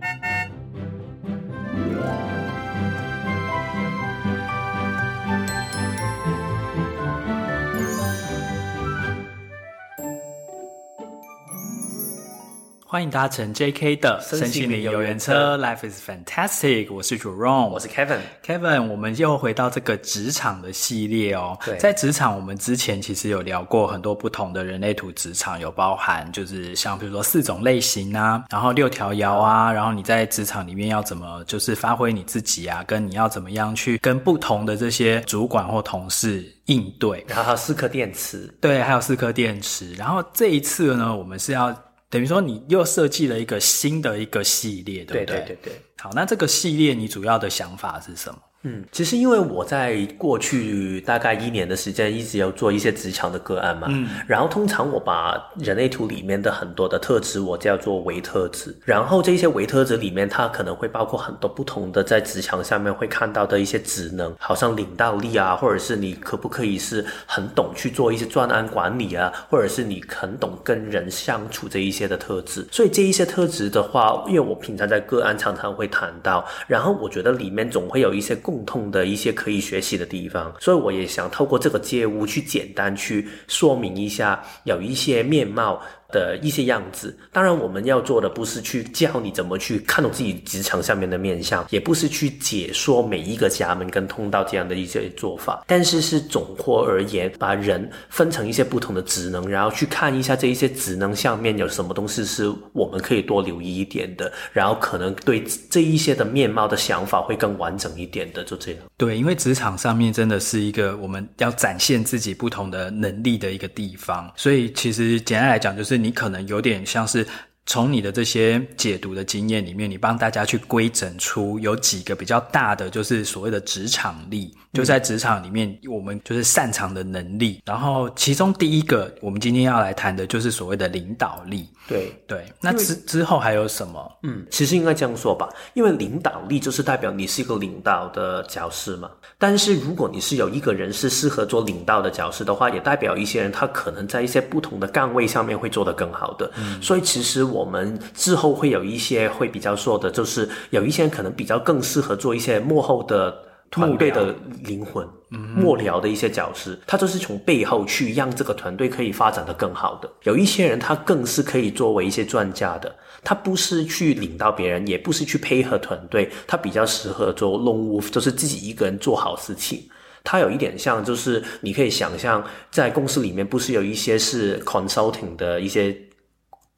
thank you 欢迎搭乘 JK 的身心灵游园车，Life is fantastic。我是 Jerome，我是 Kevin。Kevin，我们又回到这个职场的系列哦。对，在职场，我们之前其实有聊过很多不同的人类图职场，有包含就是像比如说四种类型啊，然后六条爻啊，然后你在职场里面要怎么就是发挥你自己啊，跟你要怎么样去跟不同的这些主管或同事应对。然后还有四颗电池，对，还有四颗电池。然后这一次呢，我们是要。等于说，你又设计了一个新的一个系列，对不对？对对对对。好，那这个系列你主要的想法是什么？嗯，其实因为我在过去大概一年的时间，一直有做一些职场的个案嘛，嗯，然后通常我把人类图里面的很多的特质，我叫做维特质，然后这些维特质里面，它可能会包括很多不同的在职场上面会看到的一些职能，好像领导力啊，或者是你可不可以是很懂去做一些专案管理啊，或者是你很懂跟人相处这一些的特质。所以这一些特质的话，因为我平常在个案常常会谈到，然后我觉得里面总会有一些共。共同的一些可以学习的地方，所以我也想透过这个街屋去简单去说明一下，有一些面貌。的一些样子，当然我们要做的不是去教你怎么去看懂自己职场上面的面相，也不是去解说每一个家门跟通道这样的一些做法，但是是总括而言，把人分成一些不同的职能，然后去看一下这一些职能上面有什么东西是我们可以多留意一点的，然后可能对这一些的面貌的想法会更完整一点的，就这样。对，因为职场上面真的是一个我们要展现自己不同的能力的一个地方，所以其实简单来讲就是。你可能有点像是从你的这些解读的经验里面，你帮大家去规整出有几个比较大的，就是所谓的职场力。就在职场里面，我们就是擅长的能力。然后，其中第一个，我们今天要来谈的就是所谓的领导力。对对，那之之后还有什么？嗯，其实应该这样说吧，因为领导力就是代表你是一个领导的角色嘛。但是如果你是有一个人是适合做领导的角色的话，也代表一些人他可能在一些不同的岗位上面会做得更好的。嗯，所以其实我们之后会有一些会比较说的，就是有一些人可能比较更适合做一些幕后的。团队的灵魂，幕僚的一些角色，他就是从背后去让这个团队可以发展的更好的。有一些人，他更是可以作为一些专家的，他不是去领导别人，也不是去配合团队，他比较适合做 lone wolf，就是自己一个人做好事情。他有一点像，就是你可以想象，在公司里面，不是有一些是 consulting 的一些。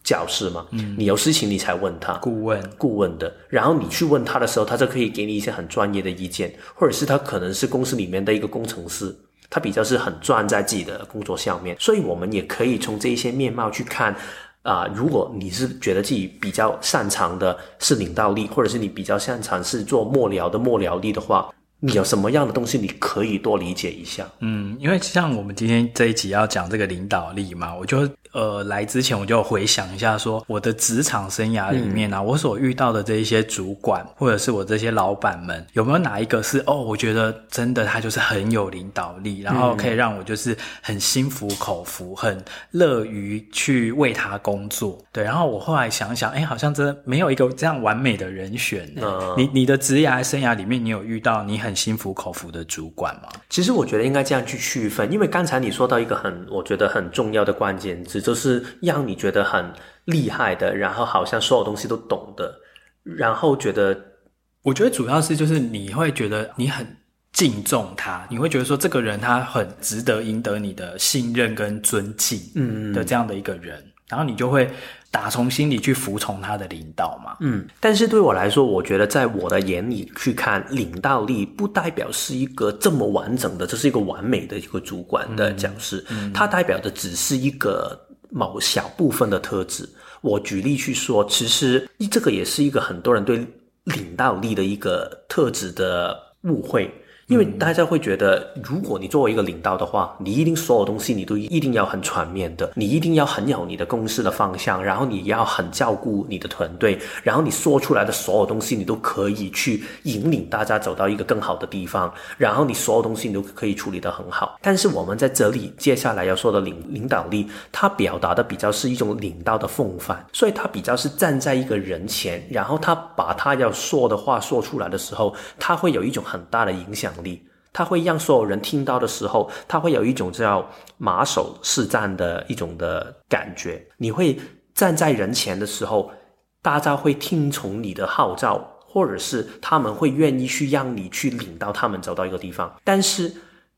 角色嘛，嗯，你有事情你才问他，顾问，顾问的，然后你去问他的时候，他就可以给你一些很专业的意见，或者是他可能是公司里面的一个工程师，他比较是很专在自己的工作上面，所以我们也可以从这一些面貌去看，啊、呃，如果你是觉得自己比较擅长的是领导力，或者是你比较擅长是做幕僚的幕僚力的话，你有什么样的东西你可以多理解一下？嗯，因为像我们今天这一集要讲这个领导力嘛，我就。呃，来之前我就回想一下，说我的职场生涯里面啊，嗯、我所遇到的这一些主管，或者是我这些老板们，有没有哪一个是哦，我觉得真的他就是很有领导力，然后可以让我就是很心服口服，很乐于去为他工作。对，然后我后来想想，哎，好像真的没有一个这样完美的人选。嗯，你你的职涯生涯里面，你有遇到你很心服口服的主管吗？其实我觉得应该这样去区分，因为刚才你说到一个很，我觉得很重要的关键字。就是让你觉得很厉害的，然后好像所有东西都懂的，然后觉得，我觉得主要是就是你会觉得你很敬重他，你会觉得说这个人他很值得赢得你的信任跟尊敬，嗯。的这样的一个人，嗯、然后你就会打从心里去服从他的领导嘛，嗯。但是对我来说，我觉得在我的眼里去看，领导力不代表是一个这么完整的，这是一个完美的一个主管的讲师，嗯嗯、它代表的只是一个。某小部分的特质，我举例去说，其实这个也是一个很多人对领导力的一个特质的误会，因为大家会觉得，如果你作为一个领导的话，你一定所有东西你都一定要很全面的，你一定要很有你的公司的方向，然后你要很照顾你的团队，然后你说出来的所有东西你都可以去引领大家走到一个更好的地方，然后你所有东西你都可以处理得很好。但是我们在这里接下来要说的领领导力，它表达的比较是一种领导的风范，所以它比较是站在一个人前，然后他把他要说的话说出来的时候，他会有一种很大的影响力。他会让所有人听到的时候，他会有一种叫马首是瞻的一种的感觉。你会站在人前的时候，大家会听从你的号召，或者是他们会愿意去让你去领到他们走到一个地方。但是，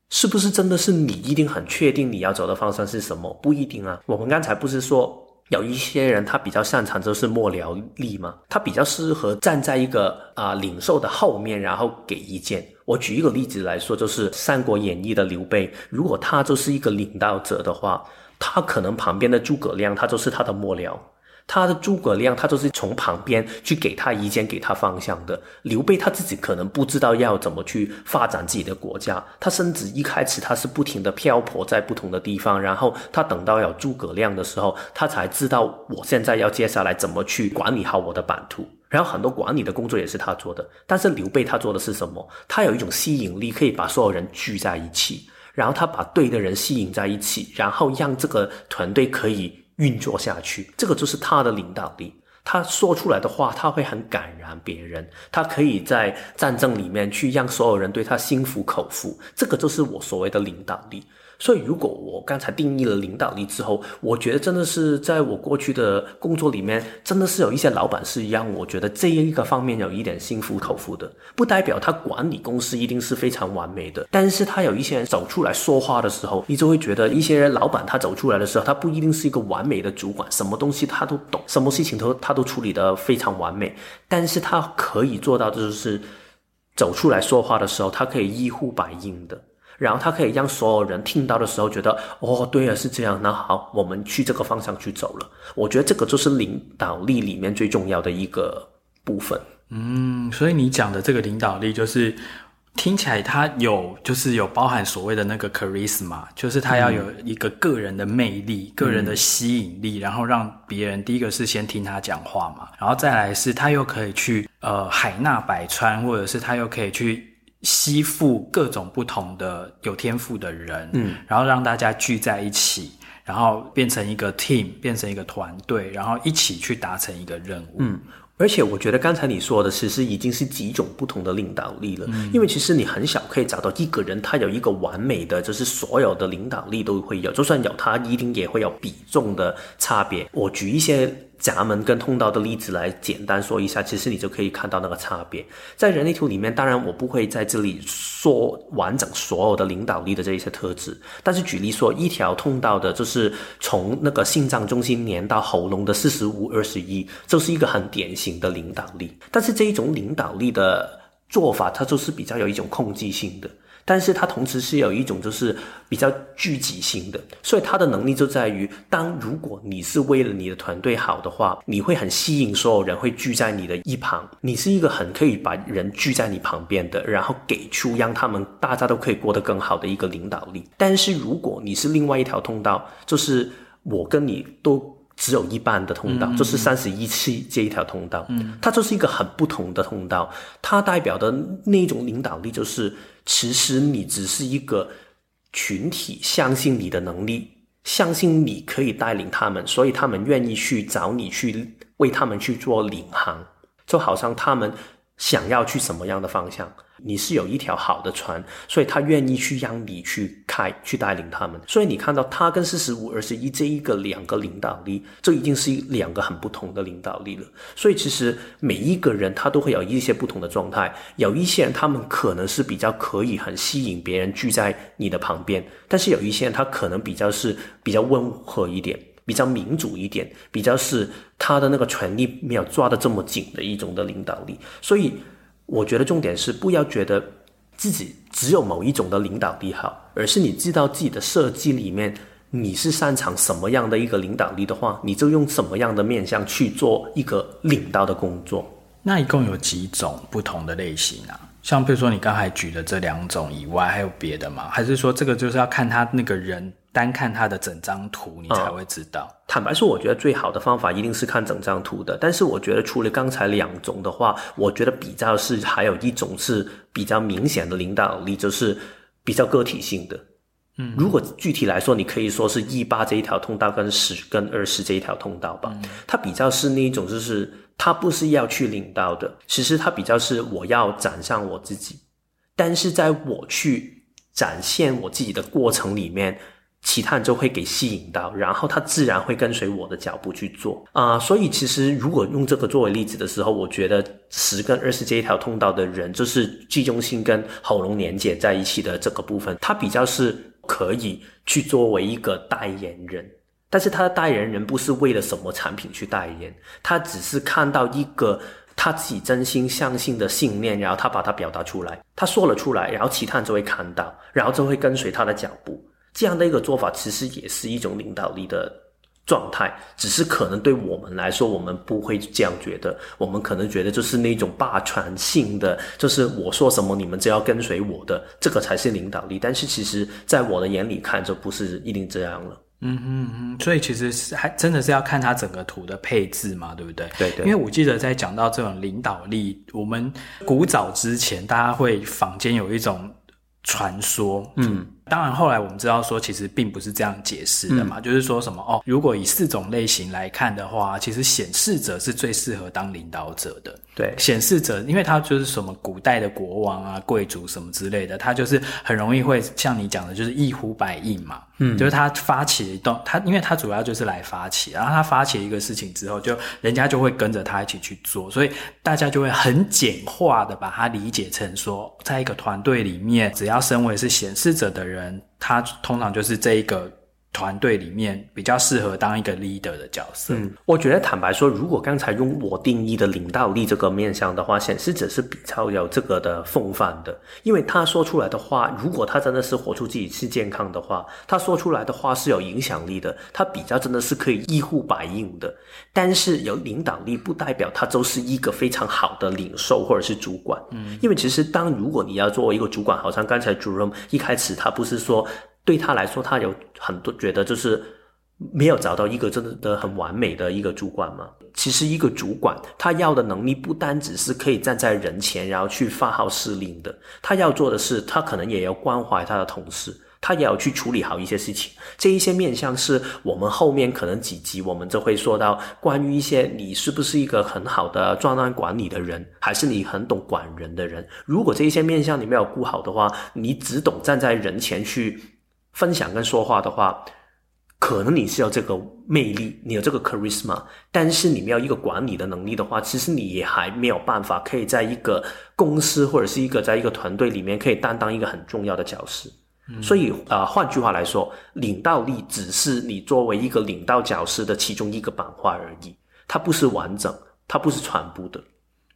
是不是真的是你一定很确定你要走的方向是什么？不一定啊。我们刚才不是说。有一些人，他比较擅长就是末僚力嘛，他比较适合站在一个啊、领袖的后面，然后给意见。我举一个例子来说，就是《三国演义》的刘备，如果他就是一个领导者的话，他可能旁边的诸葛亮，他就是他的幕僚。他的诸葛亮，他就是从旁边去给他意见、给他方向的。刘备他自己可能不知道要怎么去发展自己的国家，他甚至一开始他是不停的漂泊在不同的地方，然后他等到有诸葛亮的时候，他才知道我现在要接下来怎么去管理好我的版图。然后很多管理的工作也是他做的。但是刘备他做的是什么？他有一种吸引力，可以把所有人聚在一起，然后他把对的人吸引在一起，然后让这个团队可以。运作下去，这个就是他的领导力。他说出来的话，他会很感染别人。他可以在战争里面去让所有人对他心服口服。这个就是我所谓的领导力。所以，如果我刚才定义了领导力之后，我觉得真的是在我过去的工作里面，真的是有一些老板是让我觉得这一个方面有一点心服口服的。不代表他管理公司一定是非常完美的，但是他有一些人走出来说话的时候，你就会觉得一些老板他走出来的时候，他不一定是一个完美的主管，什么东西他都懂，什么事情都他都处理得非常完美，但是他可以做到的就是走出来说话的时候，他可以一呼百应的。然后他可以让所有人听到的时候觉得，哦，对啊，是这样。那好，我们去这个方向去走了。我觉得这个就是领导力里面最重要的一个部分。嗯，所以你讲的这个领导力，就是听起来它有，就是有包含所谓的那个 charisma，就是他要有一个个人的魅力、嗯、个人的吸引力，然后让别人第一个是先听他讲话嘛，然后再来是他又可以去呃海纳百川，或者是他又可以去。吸附各种不同的有天赋的人，嗯，然后让大家聚在一起，然后变成一个 team，变成一个团队，然后一起去达成一个任务，嗯。而且我觉得刚才你说的其实已经是几种不同的领导力了，嗯，因为其实你很少可以找到一个人他有一个完美的，就是所有的领导力都会有，就算有，他一定也会有比重的差别。我举一些。闸门跟通道的例子来简单说一下，其实你就可以看到那个差别。在人类图里面，当然我不会在这里说完整所有的领导力的这一些特质，但是举例说，一条通道的就是从那个心脏中心连到喉咙的四十五二十一，就是一个很典型的领导力。但是这一种领导力的做法，它就是比较有一种控制性的。但是它同时是有一种就是比较聚集性的，所以它的能力就在于，当如果你是为了你的团队好的话，你会很吸引所有人会聚在你的一旁，你是一个很可以把人聚在你旁边的，然后给出让他们大家都可以过得更好的一个领导力。但是如果你是另外一条通道，就是我跟你都只有一半的通道，嗯、就是三十一期这一条通道，嗯，它就是一个很不同的通道，它代表的那种领导力就是。其实你只是一个群体，相信你的能力，相信你可以带领他们，所以他们愿意去找你去为他们去做领航，就好像他们想要去什么样的方向。你是有一条好的船，所以他愿意去让你去开，去带领他们。所以你看到他跟四十五二十一这一个两个领导力，这已经是两个很不同的领导力了。所以其实每一个人他都会有一些不同的状态。有一些人他们可能是比较可以很吸引别人聚在你的旁边，但是有一些人他可能比较是比较温和一点，比较民主一点，比较是他的那个权力没有抓得这么紧的一种的领导力。所以。我觉得重点是不要觉得自己只有某一种的领导力好，而是你知道自己的设计里面你是擅长什么样的一个领导力的话，你就用什么样的面向去做一个领导的工作。那一共有几种不同的类型啊？像比如说你刚才举的这两种以外，还有别的吗？还是说这个就是要看他那个人，单看它的整张图，你才会知道？嗯，坦白说，我觉得最好的方法一定是看整张图的。但是我觉得除了刚才两种的话，我觉得比较是还有一种是比较明显的领导力，就是比较个体性的。嗯，如果具体来说，你可以说是一八这一条通道跟十跟二十这一条通道吧。嗯，它比较是那一种，就是它不是要去领导的，其实它比较是我要展现我自己，但是在我去展现我自己的过程里面，其他人就会给吸引到，然后他自然会跟随我的脚步去做啊。所以其实如果用这个作为例子的时候，我觉得十跟二十这一条通道的人，就是集中性跟喉咙连接在一起的这个部分，它比较是。可以去作为一个代言人，但是他的代言人不是为了什么产品去代言，他只是看到一个他自己真心相信的信念，然后他把它表达出来，他说了出来，然后其他人就会看到，然后就会跟随他的脚步。这样的一个做法，其实也是一种领导力的。状态只是可能对我们来说，我们不会这样觉得。我们可能觉得就是那种霸权性的，就是我说什么你们就要跟随我的，这个才是领导力。但是其实，在我的眼里看，就不是一定这样了。嗯嗯嗯，所以其实是还真的是要看它整个图的配置嘛，对不对？对对。因为我记得在讲到这种领导力，我们古早之前大家会坊间有一种传说，嗯。当然，后来我们知道说，其实并不是这样解释的嘛，嗯、就是说什么哦，如果以四种类型来看的话，其实显示者是最适合当领导者的。对，显示者，因为他就是什么古代的国王啊、贵族什么之类的，他就是很容易会像你讲的，就是一呼百应嘛。嗯，就是他发起一动，他因为他主要就是来发起，然后他发起一个事情之后，就人家就会跟着他一起去做，所以大家就会很简化的把它理解成说，在一个团队里面，只要身为是显示者的人。人，他通常就是这一个。团队里面比较适合当一个 leader 的角色。嗯，我觉得坦白说，如果刚才用我定义的领导力这个面向的话，显示者是比较有这个的风范的，因为他说出来的话，如果他真的是活出自己是健康的话，他说出来的话是有影响力的，他比较真的是可以一呼百应的。但是有领导力不代表他就是一个非常好的领袖或者是主管。嗯，因为其实当如果你要作为一个主管，好像刚才 Jerome 一开始他不是说。对他来说，他有很多觉得就是没有找到一个真的很完美的一个主管嘛。其实一个主管他要的能力不单只是可以站在人前，然后去发号施令的。他要做的是，他可能也要关怀他的同事，他也要去处理好一些事情。这一些面向是我们后面可能几集我们就会说到关于一些你是不是一个很好的专案管理的人，还是你很懂管人的人。如果这一些面向你没有顾好的话，你只懂站在人前去。分享跟说话的话，可能你是有这个魅力，你有这个 charisma，但是你没有一个管理的能力的话，其实你也还没有办法可以在一个公司或者是一个在一个团队里面可以担当一个很重要的角色。嗯、所以啊、呃，换句话来说，领导力只是你作为一个领导角色的其中一个板块而已，它不是完整，它不是全部的。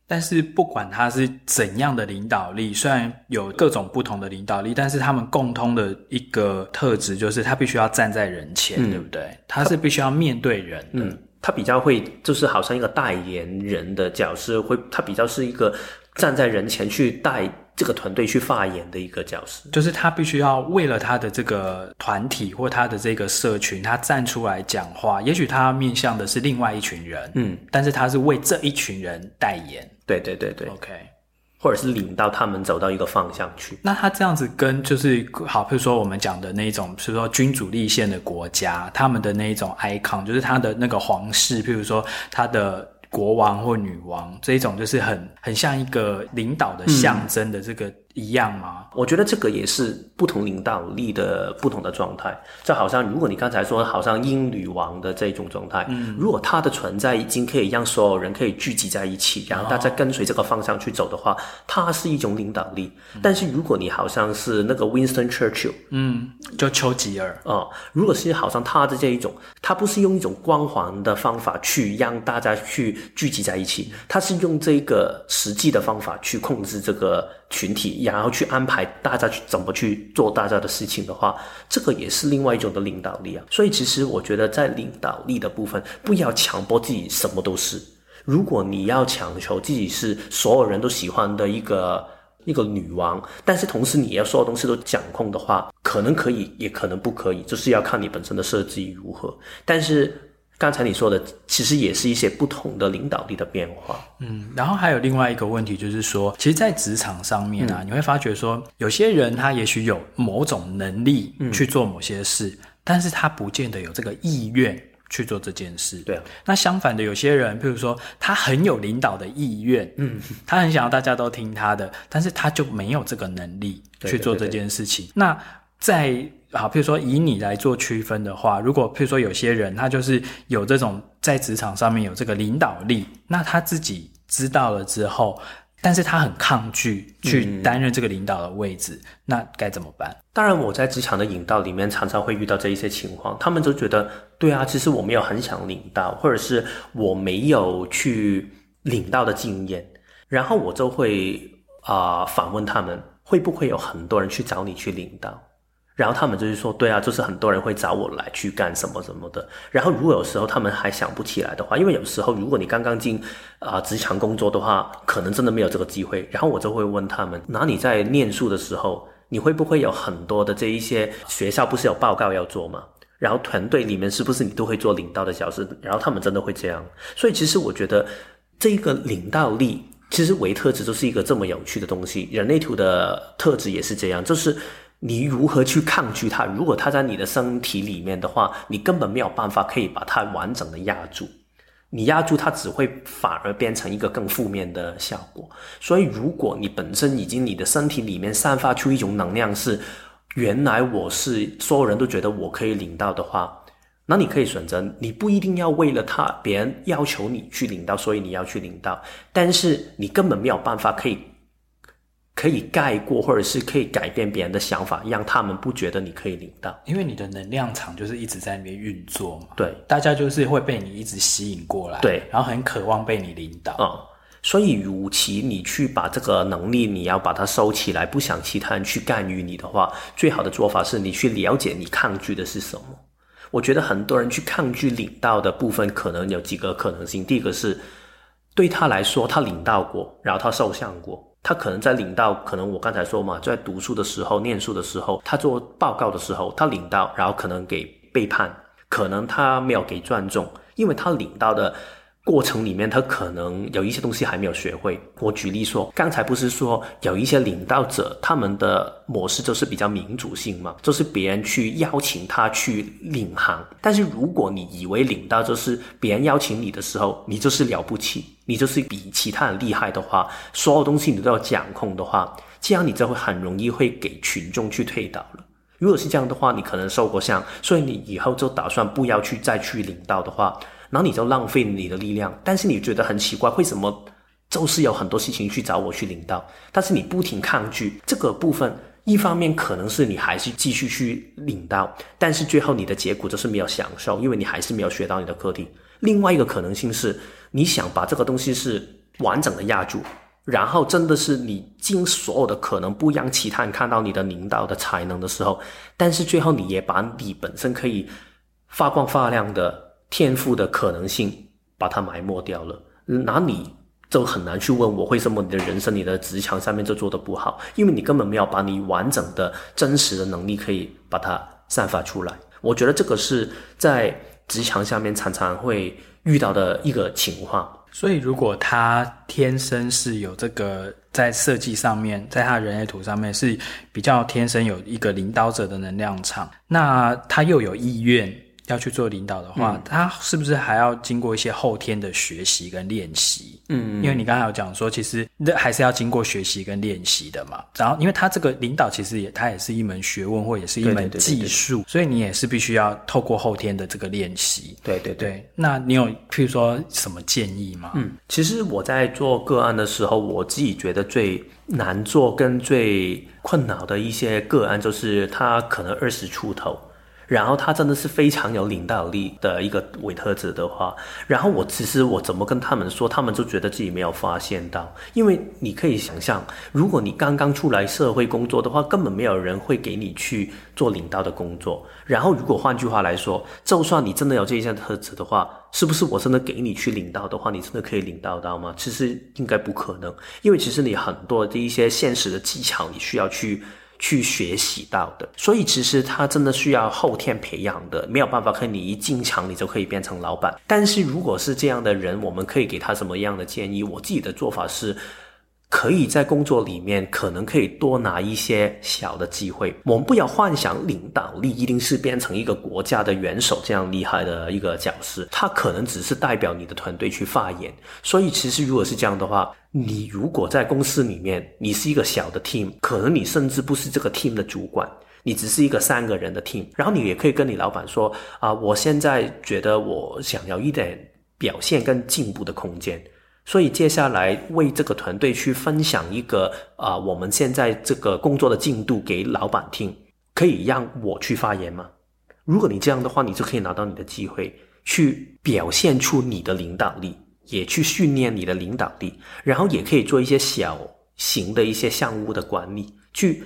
但是不管他是怎样的领导力，虽然有各种不同的领导力，但是他们共通的一个特质就是他必须要站在人前，嗯、对不对？他是必须要面对人的，嗯，他比较会就是好像一个代言人的角色，会他比较是一个站在人前去带。这个团队去发言的一个角色，就是他必须要为了他的这个团体或他的这个社群，他站出来讲话。也许他面向的是另外一群人，嗯，但是他是为这一群人代言。对对对对，OK，或者是领到他们走到一个方向去。那他这样子跟就是好，比如说我们讲的那种，比如说君主立宪的国家，他们的那一种 icon，就是他的那个皇室，譬如说他的。国王或女王这一种就是很很像一个领导的象征的这个。嗯一样吗？我觉得这个也是不同领导力的不同的状态。就好像如果你刚才说，好像英女王的这种状态，嗯，如果她的存在已经可以让所有人可以聚集在一起，然后大家跟随这个方向去走的话，它是一种领导力。嗯，但是如果你好像是那个 Winston Churchill，嗯，就丘吉尔啊，如果是好像他的这一种，他不是用一种光环的方法去让大家去聚集在一起，他是用这个实际的方法去控制这个。群体，然后去安排大家去怎么去做大家的事情的话，这个也是另外一种的领导力啊。所以其实我觉得在领导力的部分，不要强迫自己什么都是。如果你要强求自己是所有人都喜欢的一个一个女王，但是同时你要所有东西都掌控的话，可能可以，也可能不可以，就是要看你本身的设计如何。但是刚才你说的，其实也是一些不同的领导力的变化。嗯，然后还有另外一个问题就是说，其实，在职场上面啊，嗯、你会发觉说，有些人他也许有某种能力去做某些事，嗯、但是他不见得有这个意愿。去做这件事，对啊。那相反的，有些人，譬如说，他很有领导的意愿，嗯，他很想要大家都听他的，但是他就没有这个能力去做这件事情。对对对对。那在好，譬如说以你来做区分的话，如果譬如说有些人他就是有这种在职场上面有这个领导力，那他自己知道了之后。但是他很抗拒去担任这个领导的位置，那该怎么办？当然，我在职场的引导里面常常会遇到这一些情况，他们就觉得，对啊，其实我没有很想领导，或者是我没有去领导的经验，然后我就会啊、反问他们，会不会有很多人去找你去领导？然后他们就是说，对啊，就是很多人会找我来去干什么什么的。然后如果有时候他们还想不起来的话，因为有时候如果你刚刚进啊、职场工作的话，可能真的没有这个机会。然后我就会问他们，那你在念书的时候，你会不会有很多的这一些学校不是有报告要做吗？然后团队里面是不是你都会做领导的角色？然后他们真的会这样。所以其实我觉得这个领导力，其实维特质就是一个这么有趣的东西。人类图的特质也是这样，就是。你如何去抗拒它？如果它在你的身体里面的话，你根本没有办法可以把它完整的压住。你压住它，只会反而变成一个更负面的效果。所以，如果你本身已经你的身体里面散发出一种能量是，原来我是所有人都觉得我可以领到的话，那你可以选择，你不一定要为了他别人要求你去领到，所以你要去领到，但是你根本没有办法可以。可以盖过，或者是可以改变别人的想法，让他们不觉得你可以领到，因为你的能量场就是一直在那边运作嘛。对，大家就是会被你一直吸引过来，对，然后很渴望被你领导。嗯，所以，与其你去把这个能力，你要把它收起来，不想其他人去干预你的话，最好的做法是你去了解你抗拒的是什么。我觉得很多人去抗拒领到的部分，可能有几个可能性。第一个是对他来说，他领到过，然后他受伤过。他可能在领到，可能我刚才说嘛，在读书的时候、念书的时候，他做报告的时候，他领到，然后可能给背叛，可能他没有给尊重，因为他领到的。过程里面，他可能有一些东西还没有学会。我举例说，刚才不是说有一些领导者，他们的模式就是比较民主性嘛，就是别人去邀请他去领航。但是如果你以为领导就是别人邀请你的时候，你就是了不起，你就是比其他人厉害的话，所有东西你都要掌控的话，这样你就会很容易会给群众去推倒了。如果是这样的话，你可能受过伤，所以你以后就打算不要去再去领导的话。然后你就浪费你的力量，但是你觉得很奇怪，为什么就是有很多事情去找我去领导，但是你不停抗拒这个部分。一方面可能是你还是继续去领导，但是最后你的结果就是没有享受，因为你还是没有学到你的课题。另外一个可能性是，你想把这个东西是完整的压住，然后真的是你尽所有的可能不让其他人看到你的领导的才能的时候，但是最后你也把你本身可以发光发亮的。天赋的可能性把它埋没掉了，那你就很难去问我为什么你的人生、你的职场上面就做得不好，因为你根本没有把你完整的真实的能力可以把它散发出来。我觉得这个是在职场下面常常会遇到的一个情况。所以，如果他天生是有这个在设计上面，在他人类图上面是比较天生有一个领导者的能量场，那他又有意愿。要去做领导的话，嗯、他是不是还要经过一些后天的学习跟练习？嗯，因为你刚才有讲说，其实那还是要经过学习跟练习的嘛。然后，因为他这个领导其实也，他也是一门学问，或也是一门技术，所以你也是必须要透过后天的这个练习。对对对，对。那你有譬如说什么建议吗？嗯，其实我在做个案的时候，我自己觉得最难做跟最困扰的一些个案，就是他可能二十出头。然后他真的是非常有领导力的一个伪特质的话，然后我其实我怎么跟他们说，他们就觉得自己没有发现到，因为你可以想象，如果你刚刚出来社会工作的话，根本没有人会给你去做领导的工作。然后如果换句话来说，就算你真的有这些特质的话，是不是我真的给你去领导的话，你真的可以领导到吗？其实应该不可能，因为其实你很多的一些现实的技巧，你需要去。去学习到的，所以其实他真的需要后天培养的，没有办法和你一进场你就可以变成老板。但是如果是这样的人，我们可以给他什么样的建议？我自己的做法是。可以在工作里面，可能可以多拿一些小的机会。我们不要幻想领导力一定是变成一个国家的元首这样厉害的一个角色，他可能只是代表你的团队去发言。所以，其实如果是这样的话，你如果在公司里面，你是一个小的 team，可能你甚至不是这个 team 的主管，你只是一个三个人的 team，然后你也可以跟你老板说啊，我现在觉得我想要一点表现跟进步的空间。所以接下来为这个团队去分享一个啊、我们现在这个工作的进度给老板听，可以让我去发言吗？如果你这样的话，你就可以拿到你的机会，去表现出你的领导力，也去训练你的领导力，然后也可以做一些小型的一些项目的管理，去。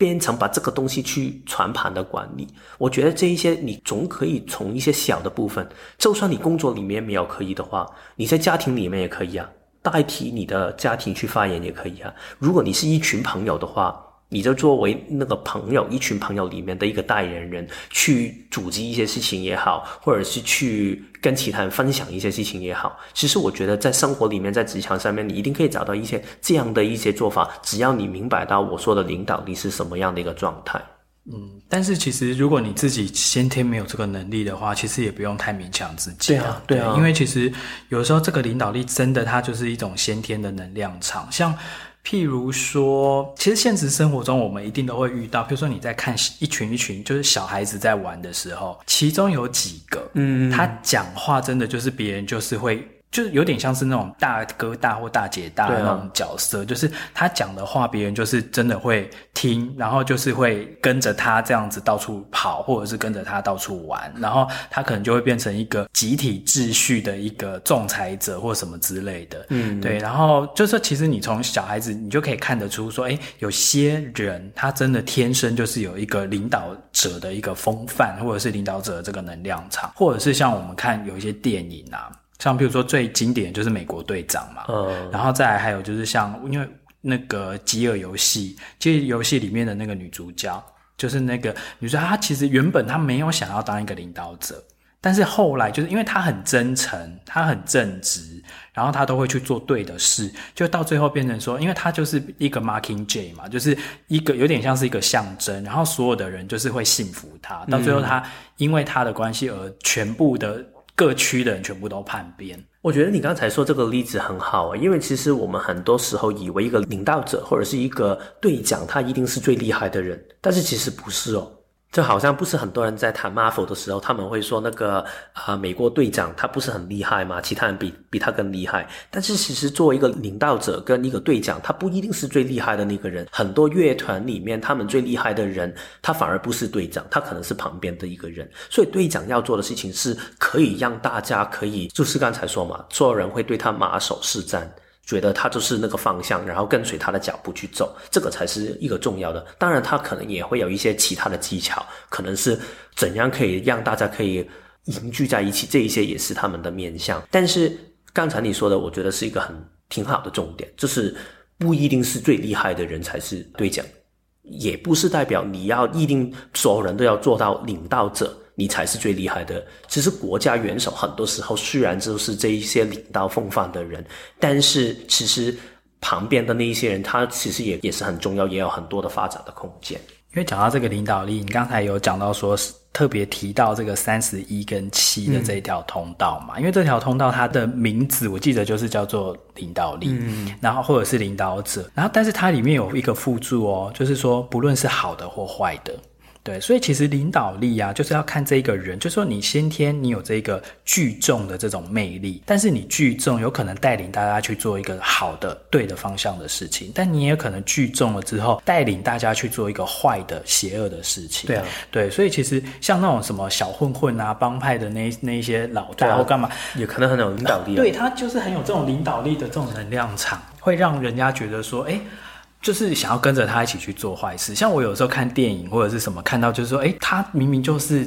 编程把这个东西去全盘的管理，我觉得这一些你总可以从一些小的部分，就算你工作里面没有可以的话，你在家庭里面也可以啊，代替你的家庭去发言也可以啊。如果你是一群朋友的话。你就作为那个朋友，一群朋友里面的一个代言人，去组织一些事情也好，或者是去跟其他人分享一些事情也好。其实我觉得，在生活里面，在职场上面，你一定可以找到一些这样的一些做法。只要你明白到我说的领导力是什么样的一个状态。嗯，但是其实如果你自己先天没有这个能力的话，其实也不用太勉强自己。对啊，对啊，因为其实有时候这个领导力真的它就是一种先天的能量场，像。譬如说，其实现实生活中我们一定都会遇到。譬如说，你在看一群一群就是小孩子在玩的时候，其中有几个，嗯，他讲话真的就是别人就是会。就是有点像是那种大哥大或大姐大那种角色，啊、就是他讲的话，别人就是真的会听，然后就是会跟着他这样子到处跑，或者是跟着他到处玩，然后他可能就会变成一个集体秩序的一个仲裁者或什么之类的。嗯，对。然后就是其实你从小孩子，你就可以看得出说，哎，有些人他真的天生就是有一个领导者的一个风范，或者是领导者的这个能量场，或者是像我们看有一些电影啊。像比如说最经典的就是美国队长嘛，嗯，然后再来还有就是像因为那个饥饿游戏，饥饿游戏里面的那个女主角，就是那个女主角，她其实原本她没有想要当一个领导者，但是后来就是因为她很真诚，她很正直，然后她都会去做对的事，就到最后变成说，因为她就是一个 Mockingjay 嘛，就是一个有点像是一个象征，然后所有的人就是会信服她，到最后她因为她的关系而全部的。各区的人全部都叛变。我觉得你刚才说这个例子很好啊，因为其实我们很多时候以为一个领导者或者是一个队长，他一定是最厉害的人，但是其实不是哦。就好像不是很多人在谈 Marvel 的时候，他们会说那个啊、呃，美国队长他不是很厉害吗？其他人比比他更厉害。但是其实作为一个领导者跟一个队长，他不一定是最厉害的那个人。很多乐团里面，他们最厉害的人，他反而不是队长，他可能是旁边的一个人。所以队长要做的事情是可以让大家可以，就是刚才说嘛，所有人会对他马首是瞻。觉得他就是那个方向，然后跟随他的脚步去走，这个才是一个重要的。当然，他可能也会有一些其他的技巧，可能是怎样可以让大家可以凝聚在一起，这一些也是他们的面向。但是刚才你说的，我觉得是一个很挺好的重点，就是不一定是最厉害的人才是队长，也不是代表你要一定所有人都要做到领导者。你才是最厉害的。其实国家元首很多时候虽然就是这一些领导风范的人，但是其实旁边的那一些人，他其实也也是很重要，也有很多的发展的空间。因为讲到这个领导力，你刚才有讲到说是特别提到这个三十一跟七的这一条通道嘛？嗯、因为这条通道它的名字我记得就是叫做领导力，嗯，然后或者是领导者，然后但是它里面有一个附注哦，就是说不论是好的或坏的。对，所以其实领导力啊，就是要看这一个人，就是说你先天你有这个聚众的这种魅力，但是你聚众有可能带领大家去做一个好的、对的方向的事情，但你也可能聚众了之后，带领大家去做一个坏的、邪恶的事情。对啊，对，所以其实像那种什么小混混啊、帮派的那那一些老大或干嘛，也可能很有领导力啊。对，他就是很有这种领导力的这种能量场，会让人家觉得说，哎。就是想要跟着他一起去做坏事，像我有时候看电影或者是什么，看到就是说，诶，他明明就是，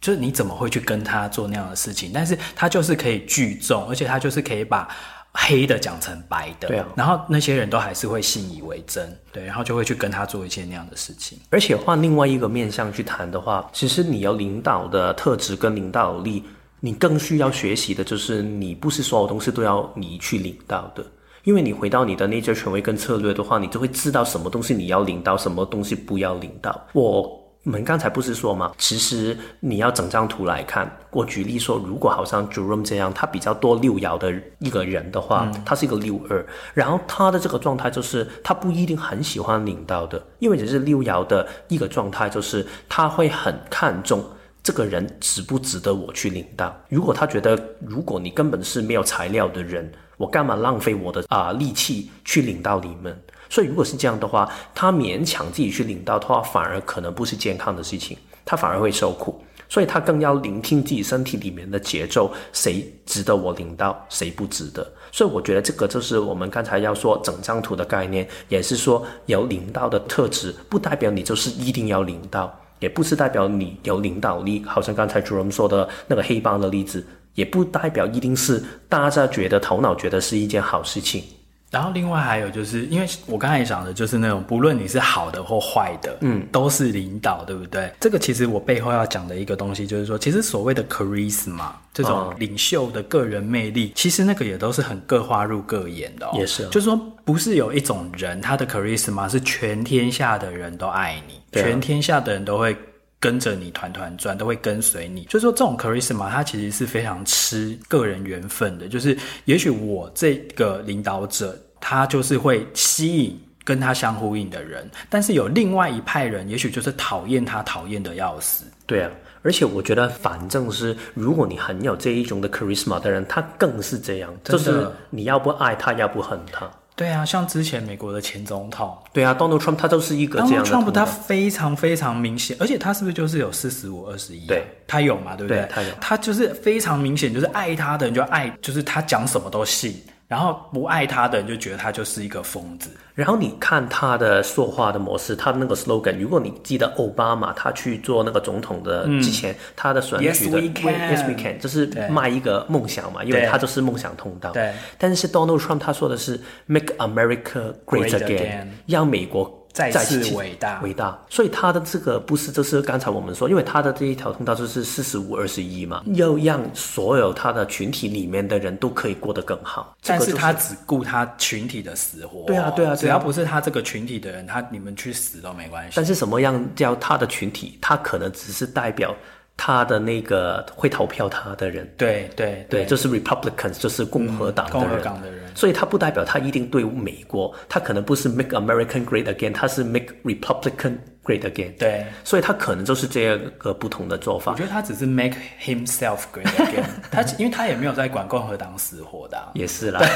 就是你怎么会去跟他做那样的事情？但是他就是可以聚众，而且他就是可以把黑的讲成白的，对啊。然后那些人都还是会信以为真，对，然后就会去跟他做一些那样的事情。而且换另外一个面向去谈的话，其实你要领导的特质跟领导力，你更需要学习的就是，你不是所有东西都要你去领导的。因为你回到你的内在权威跟策略的话，你就会知道什么东西你要领导，什么东西不要领导。我们刚才不是说吗？其实你要整张图来看。我举例说，如果好像 Jerome 这样，他比较多六爻的一个人的话，嗯、他是一个六二，然后他的这个状态就是他不一定很喜欢领导的，因为只是六爻的一个状态，就是他会很看重这个人值不值得我去领导。如果他觉得，如果你根本是没有材料的人。我干嘛浪费我的啊、力气去领到你们？所以如果是这样的话，他勉强自己去领到的话，反而可能不是健康的事情，他反而会受苦。所以他更要聆听自己身体里面的节奏，谁值得我领到，谁不值得。所以我觉得这个就是我们刚才要说整张图的概念，也是说有领导的特质，不代表你就是一定要领导，也不是代表你有领导力。好像刚才主任说的那个黑帮的例子。也不代表一定是大家觉得头脑觉得是一件好事情。然后另外还有就是，因为我刚才讲的就是那种不论你是好的或坏的，嗯，都是领导，对不对？这个其实我背后要讲的一个东西就是说，其实所谓的 charisma 这种领袖的个人魅力，哦、其实那个也都是很各花入各眼的哦。也是、哦，就是说不是有一种人他的 charisma 是全天下的人都爱你，啊、全天下的人都会。跟着你团团转，都会跟随你。所以说，这种 charisma 它其实是非常吃个人缘分的。就是，也许我这个领导者，他就是会吸引跟他相呼应的人，但是有另外一派人，也许就是讨厌他，讨厌的要死。对啊，而且我觉得，反正是如果你很有这一种的 charisma 的人，他更是这样，就是你要不爱他，要不恨他。对啊，像之前美国的前总统，对啊，Donald Trump 他就是一个这样的。Donald Trump 他非常非常明显，而且他是不是就是有四十五二十一？对，他有嘛？对不对？对，他有，他就是非常明显，就是爱他的人就爱，就是他讲什么都信。然后不爱他的人就觉得他就是一个疯子。然后你看他的说话的模式，他的那个 slogan，如果你记得奥巴马他去做那个总统的之前，嗯、他的选举的 Yes we can，Yes we can，就是卖一个梦想嘛，因为他就是梦想通道。对。但是 Donald Trump 他说的是 Make America Great Again，, Great again 让美国。再次伟大，伟大，所以他的这个不是，就是刚才我们说，因为他的这一条通道就是四十五二十一嘛，要让所有他的群体里面的人都可以过得更好。但是他只顾他群体的死活。对啊，对啊，只要不是他这个群体的人，他你们去死都没关系。但是什么样叫他的群体？他可能只是代表。他的那个会投票他的人，对对对，就是 Republicans，就是共和党的人，共和党的人，所以他不代表他一定对美国，他可能不是 Make American Great Again，他是 Make Republican Great Again，对，所以他可能就是这个不同的做法。我觉得他只是 Make himself Great Again，他因为他也没有在管共和党死活的，也是啦。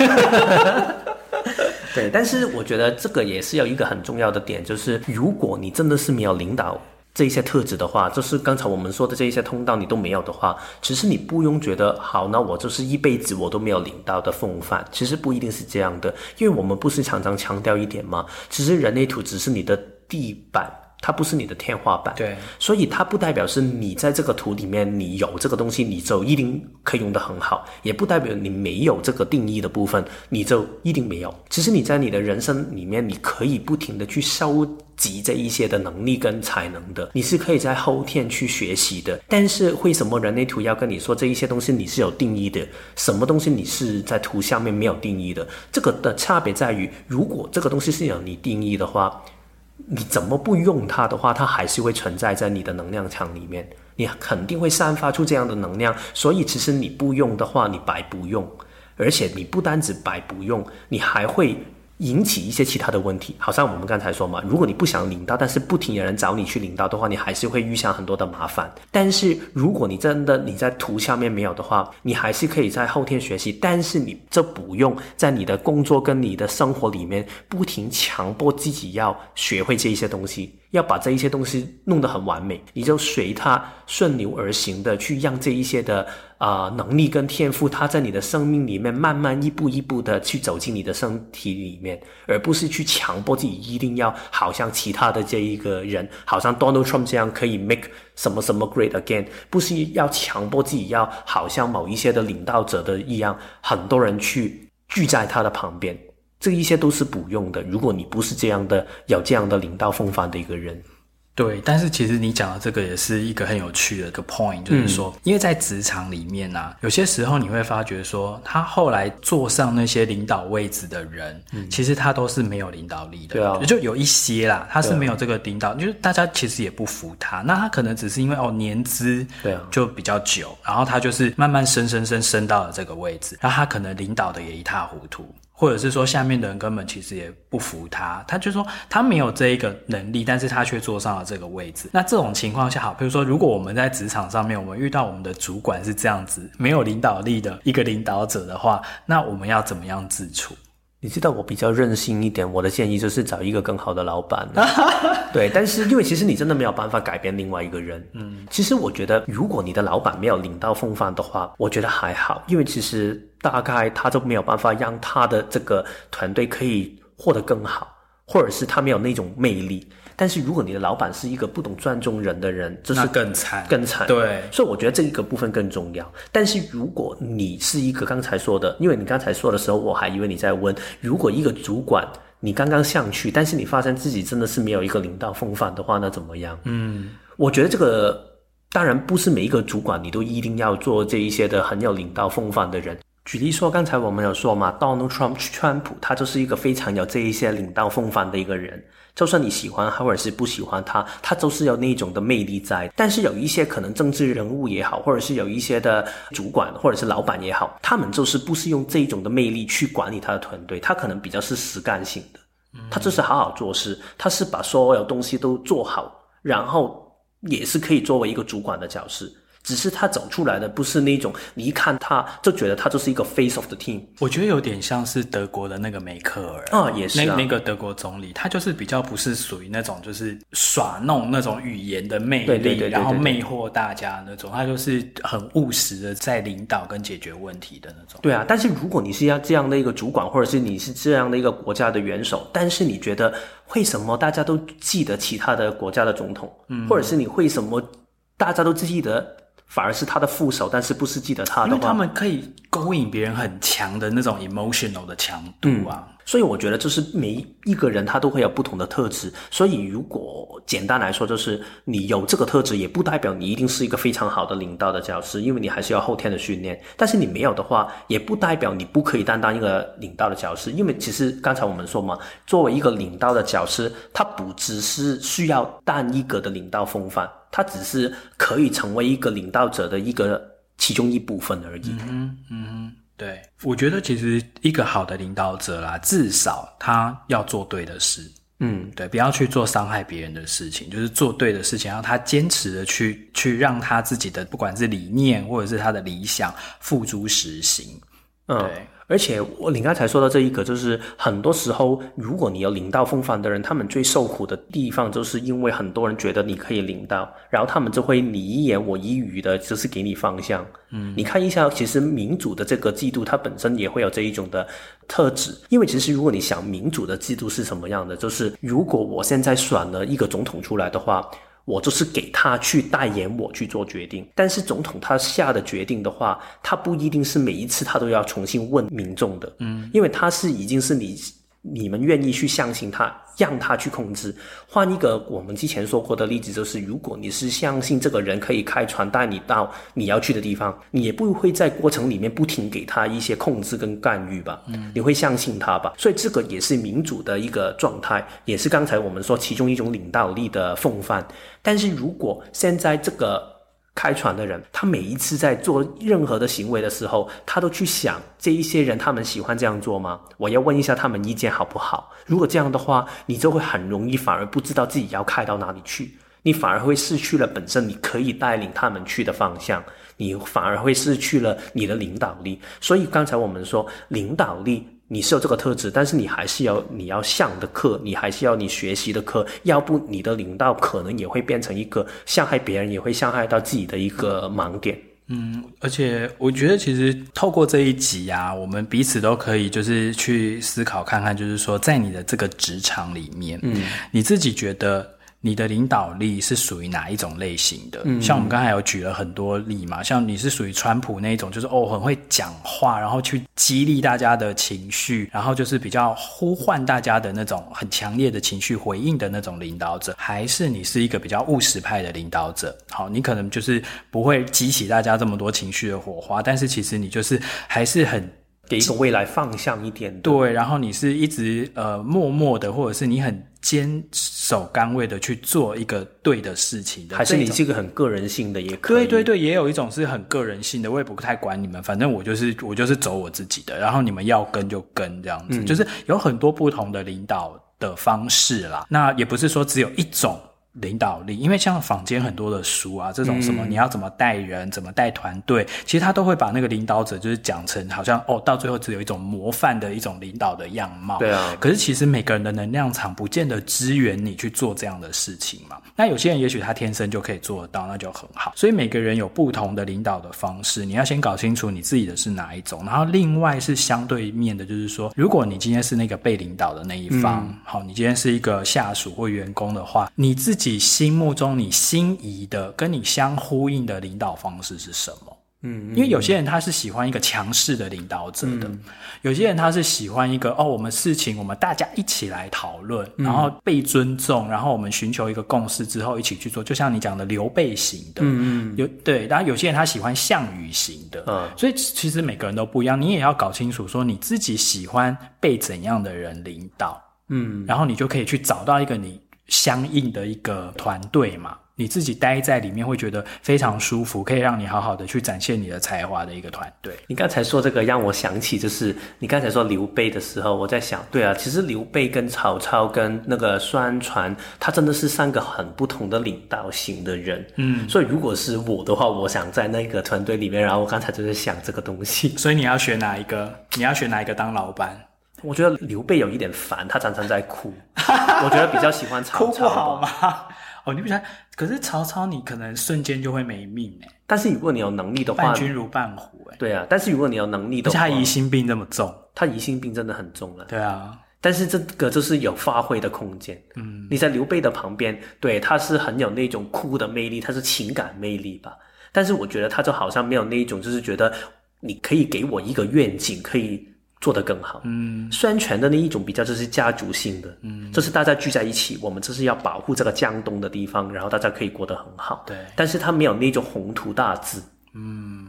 对，但是我觉得这个也是有一个很重要的点，就是如果你真的是没有领导。这一些特质的话，就是刚才我们说的这一些通道你都没有的话，其实你不用觉得好，那我就是一辈子我都没有领到的风范。其实不一定是这样的，因为我们不是常常强调一点吗？其实人类图只是你的地板。它不是你的天花板，对，所以它不代表是你在这个图里面你有这个东西，你就一定可以用得很好，也不代表你没有这个定义的部分，你就一定没有。其实你在你的人生里面，你可以不停的去收集这一些的能力跟才能的，你是可以在后天去学习的。但是为什么人类图要跟你说这一些东西你是有定义的？什么东西你是在图下面没有定义的？这个的差别在于，如果这个东西是有你定义的话。你怎么不用它的话，它还是会存在在你的能量场里面，你肯定会散发出这样的能量。所以其实你不用的话，你白不用，而且你不单止白不用，你还会引起一些其他的问题，好像我们刚才说嘛，如果你不想领到，但是不停有人找你去领到的话，你还是会遇上很多的麻烦。但是如果你真的你在图下面没有的话，你还是可以在后天学习，但是你这不用在你的工作跟你的生活里面不停强迫自己要学会这一些东西。要把这一些东西弄得很完美，你就随它顺流而行的去让这一些的啊、呃、能力跟天赋，它在你的生命里面慢慢一步一步的去走进你的身体里面，而不是去强迫自己一定要好像其他的这一个人，好像 Donald Trump 这样可以 make 什么什么 great again，不是要强迫自己要好像某一些的领导者的一样，很多人去聚在他的旁边。这一些都是不用的。如果你不是这样的，有这样的领导风范的一个人，对。但是其实你讲的这个也是一个很有趣的一个 point，就是说，嗯、因为在职场里面啊，有些时候你会发觉说，他后来坐上那些领导位置的人，嗯、其实他都是没有领导力的。对啊，就有一些啦，他是没有这个领导，就是大家其实也不服他。那他可能只是因为哦年资对啊就比较久，然后他就是慢慢升升升升到了这个位置，然后他可能领导的也一塌糊涂。或者是说下面的人根本其实也不服他，他就说他没有这一个能力，但是他却坐上了这个位置。那这种情况下，好，比如说如果我们在职场上面，我们遇到我们的主管是这样子没有领导力的一个领导者的话，那我们要怎么样自处？你知道我比较任性一点，我的建议就是找一个更好的老板。对，但是因为其实你真的没有办法改变另外一个人。嗯，其实我觉得，如果你的老板没有领到风范的话，我觉得还好，因为其实大概他就没有办法让他的这个团队可以获得更好，或者是他没有那种魅力。但是如果你的老板是一个不懂尊重人的人，这是更惨，更惨。对，所以我觉得这一个部分更重要。但是如果你是一个刚才说的，因为你刚才说的时候，我还以为你在问，如果一个主管你刚刚上去，但是你发现自己真的是没有一个领导风范的话，那怎么样？嗯，我觉得这个当然不是每一个主管你都一定要做这一些的很有领导风范的人。举例说，刚才我们有说嘛，Donald Trump 川普，他就是一个非常有这一些领导风范的一个人。就算你喜欢他或者是不喜欢他，他都是有那种的魅力在。但是有一些可能政治人物也好，或者是有一些的主管或者是老板也好，他们就是不是用这种的魅力去管理他的团队，他可能比较是实干性的，他就是好好做事，他是把所有东西都做好，然后也是可以作为一个主管的角色。只是他走出来的不是那种，你一看他就觉得他就是一个 face of the team。我觉得有点像是德国的那个梅克尔啊，也是啊，那那个德国总理，他就是比较不是属于那种就是耍弄那种语言的魅力，然后魅惑大家那种，他就是很务实的在领导跟解决问题的那种。对啊，但是如果你是要这样的一个主管，或者是你是这样的一个国家的元首，但是你觉得为什么大家都记得其他的国家的总统，嗯，或者是你为什么大家都记得？反而是他的副手，但是不是记得他的话，因为他们可以勾引别人很强的那种 emotional 的强度啊。所以我觉得就是每一个人他都会有不同的特质。所以如果简单来说，就是你有这个特质，也不代表你一定是一个非常好的领导的教师，因为你还是要后天的训练。但是你没有的话，也不代表你不可以担当一个领导的教师，因为其实刚才我们说嘛，作为一个领导的教师，他不只是需要单一个的领导风范。他只是可以成为一个领导者的一个其中一部分而已。嗯嗯，对，我觉得其实一个好的领导者啦，至少他要做对的事。嗯，对，不要去做伤害别人的事情，就是做对的事情，让他坚持的去去让他自己的不管是理念或者是他的理想付诸实行。嗯。对。而且我你刚才说到这一个，就是很多时候，如果你有领到风帆的人，他们最受苦的地方，就是因为很多人觉得你可以领到，然后他们就会你一言我一语的，就是给你方向。嗯，你看一下，其实民主的这个制度，它本身也会有这一种的特质。因为其实如果你想民主的制度是什么样的，就是如果我现在选了一个总统出来的话。我就是给他去代言我去做决定，但是总统他下的决定的话，他不一定是每一次他都要重新问民众的，嗯，因为他是已经是你。你们愿意去相信他，让他去控制。换一个我们之前说过的例子，就是如果你是相信这个人可以开船带你到你要去的地方，你也不会在过程里面不停给他一些控制跟干预吧？嗯，你会相信他吧？所以这个也是民主的一个状态，也是刚才我们说其中一种领导力的风范。但是如果现在这个开船的人，他每一次在做任何的行为的时候，他都去想这一些人他们喜欢这样做吗？我要问一下他们意见好不好？如果这样的话，你就会很容易反而不知道自己要开到哪里去，你反而会失去了本身你可以带领他们去的方向，你反而会失去了你的领导力。所以刚才我们说领导力。你是有这个特质，但是你还是要你要上的课，你还是要你学习的课，要不你的领导可能也会变成一个伤害别人，也会伤害到自己的一个盲点。嗯，而且我觉得其实透过这一集啊，我们彼此都可以就是去思考看看，就是说在你的这个职场里面，嗯，你自己觉得。你的领导力是属于哪一种类型的？嗯，像我们刚才有举了很多例嘛，像你是属于川普那一种，就是哦很会讲话，然后去激励大家的情绪，然后就是比较呼唤大家的那种很强烈的情绪回应的那种领导者，还是你是一个比较务实派的领导者？好，你可能就是不会激起大家这么多情绪的火花，但是其实你就是还是很。给一个未来方向一点，对，然后你是一直呃默默的，或者是你很坚守岗位的去做一个对的事情的，还是你是一个很个人性的也可以？对对对，也有一种是很个人性的，我也不太管你们，反正我就是我就是走我自己的，然后你们要跟就跟这样子，嗯，就是有很多不同的领导的方式啦。那也不是说只有一种。领导力，因为像坊间很多的书啊，这种什么你要怎么带人，嗯、怎么带团队，其实他都会把那个领导者就是讲成好像哦，到最后只有一种模范的一种领导的样貌。对啊。可是其实每个人的能量场不见得支援你去做这样的事情嘛。那有些人也许他天生就可以做得到，那就很好。所以每个人有不同的领导的方式，你要先搞清楚你自己的是哪一种。然后另外是相对面的，就是说，如果你今天是那个被领导的那一方，嗯、好，你今天是一个下属或员工的话，你自己心目中你心仪的跟你相呼应的领导方式是什么？嗯，因为有些人他是喜欢一个强势的领导者的，嗯、有些人他是喜欢一个哦，我们事情我们大家一起来讨论，嗯、然后被尊重，然后我们寻求一个共识之后一起去做。就像你讲的刘备型的，嗯嗯，有对，然后有些人他喜欢项羽型的，嗯，所以其实每个人都不一样，你也要搞清楚说你自己喜欢被怎样的人领导，嗯，然后你就可以去找到一个你。相应的一个团队嘛，你自己待在里面会觉得非常舒服，可以让你好好的去展现你的才华的一个团队。你刚才说这个让我想起，就是你刚才说刘备的时候，我在想，对啊，其实刘备跟曹操跟那个孙传，他真的是三个很不同的领导型的人。嗯，所以如果是我的话，我想在那个团队里面，然后我刚才就是想这个东西。所以你要选哪一个？你要选哪一个当老板？我觉得刘备有一点烦，他常常在哭。我觉得比较喜欢曹操。哭不好吗？哦，你不想？可是曹操，你可能瞬间就会没命哎。但是如果你有能力的话，伴君如伴虎哎。对啊，但是如果你有能力的话，他疑心病那么重，他疑心病真的很重了。对啊，但是这个就是有发挥的空间。嗯，你在刘备的旁边，对，他是很有那种哭的魅力，他是情感魅力吧。但是我觉得他就好像没有那一种，就是觉得你可以给我一个愿景，可以。做得更好，嗯，宣传的那一种比较就是家族性的，嗯，就是大家聚在一起，我们这是要保护这个江东的地方，然后大家可以过得很好，对。但是他没有那种宏图大志，嗯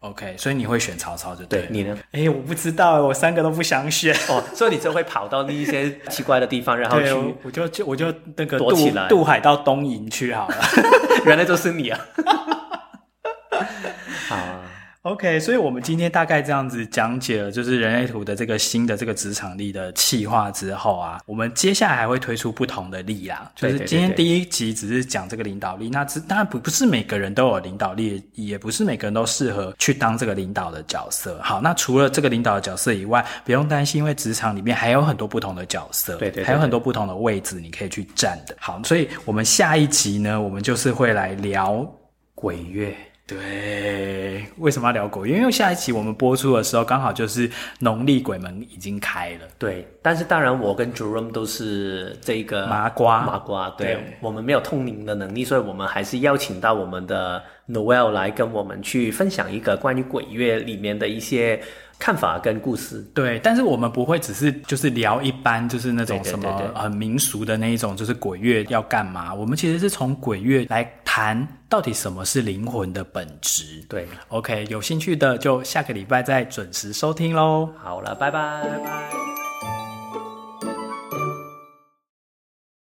，OK，所以你会选曹操就对，对你呢？哎，我不知道，我三个都不想选。哦，所以你就会跑到那一些奇怪的地方，然后去，我就就我就那个躲起来，渡海到东营去好了，原来就是你啊，好啊。OK，所以我们今天大概这样子讲解了，就是人类图的这个新的这个职场力的企划之后啊，我们接下来还会推出不同的力啦。就是今天第一集只是讲这个领导力，那只当然不不是每个人都有领导力，也不是每个人都适合去当这个领导的角色。好，那除了这个领导的角色以外，不用担心，因为职场里面还有很多不同的角色，对对，还有很多不同的位置你可以去站的。好，所以我们下一集呢，我们就是会来聊鬼月。对，为什么要聊鬼月？因为下一期我们播出的时候，刚好就是农历鬼门已经开了。对，但是当然，我跟 Jerome 都是这个麻瓜，麻瓜。对，对我们没有通灵的能力，所以我们还是邀请到我们的 Noel 来跟我们去分享一个关于鬼月里面的一些。看法跟故事，对，但是我们不会只是就是聊一般就是那种什么很民俗的那一种，就是鬼月要干嘛？我们其实是从鬼月来谈到底什么是灵魂的本质。对，OK，有兴趣的就下个礼拜再准时收听喽。好了，拜拜，拜拜。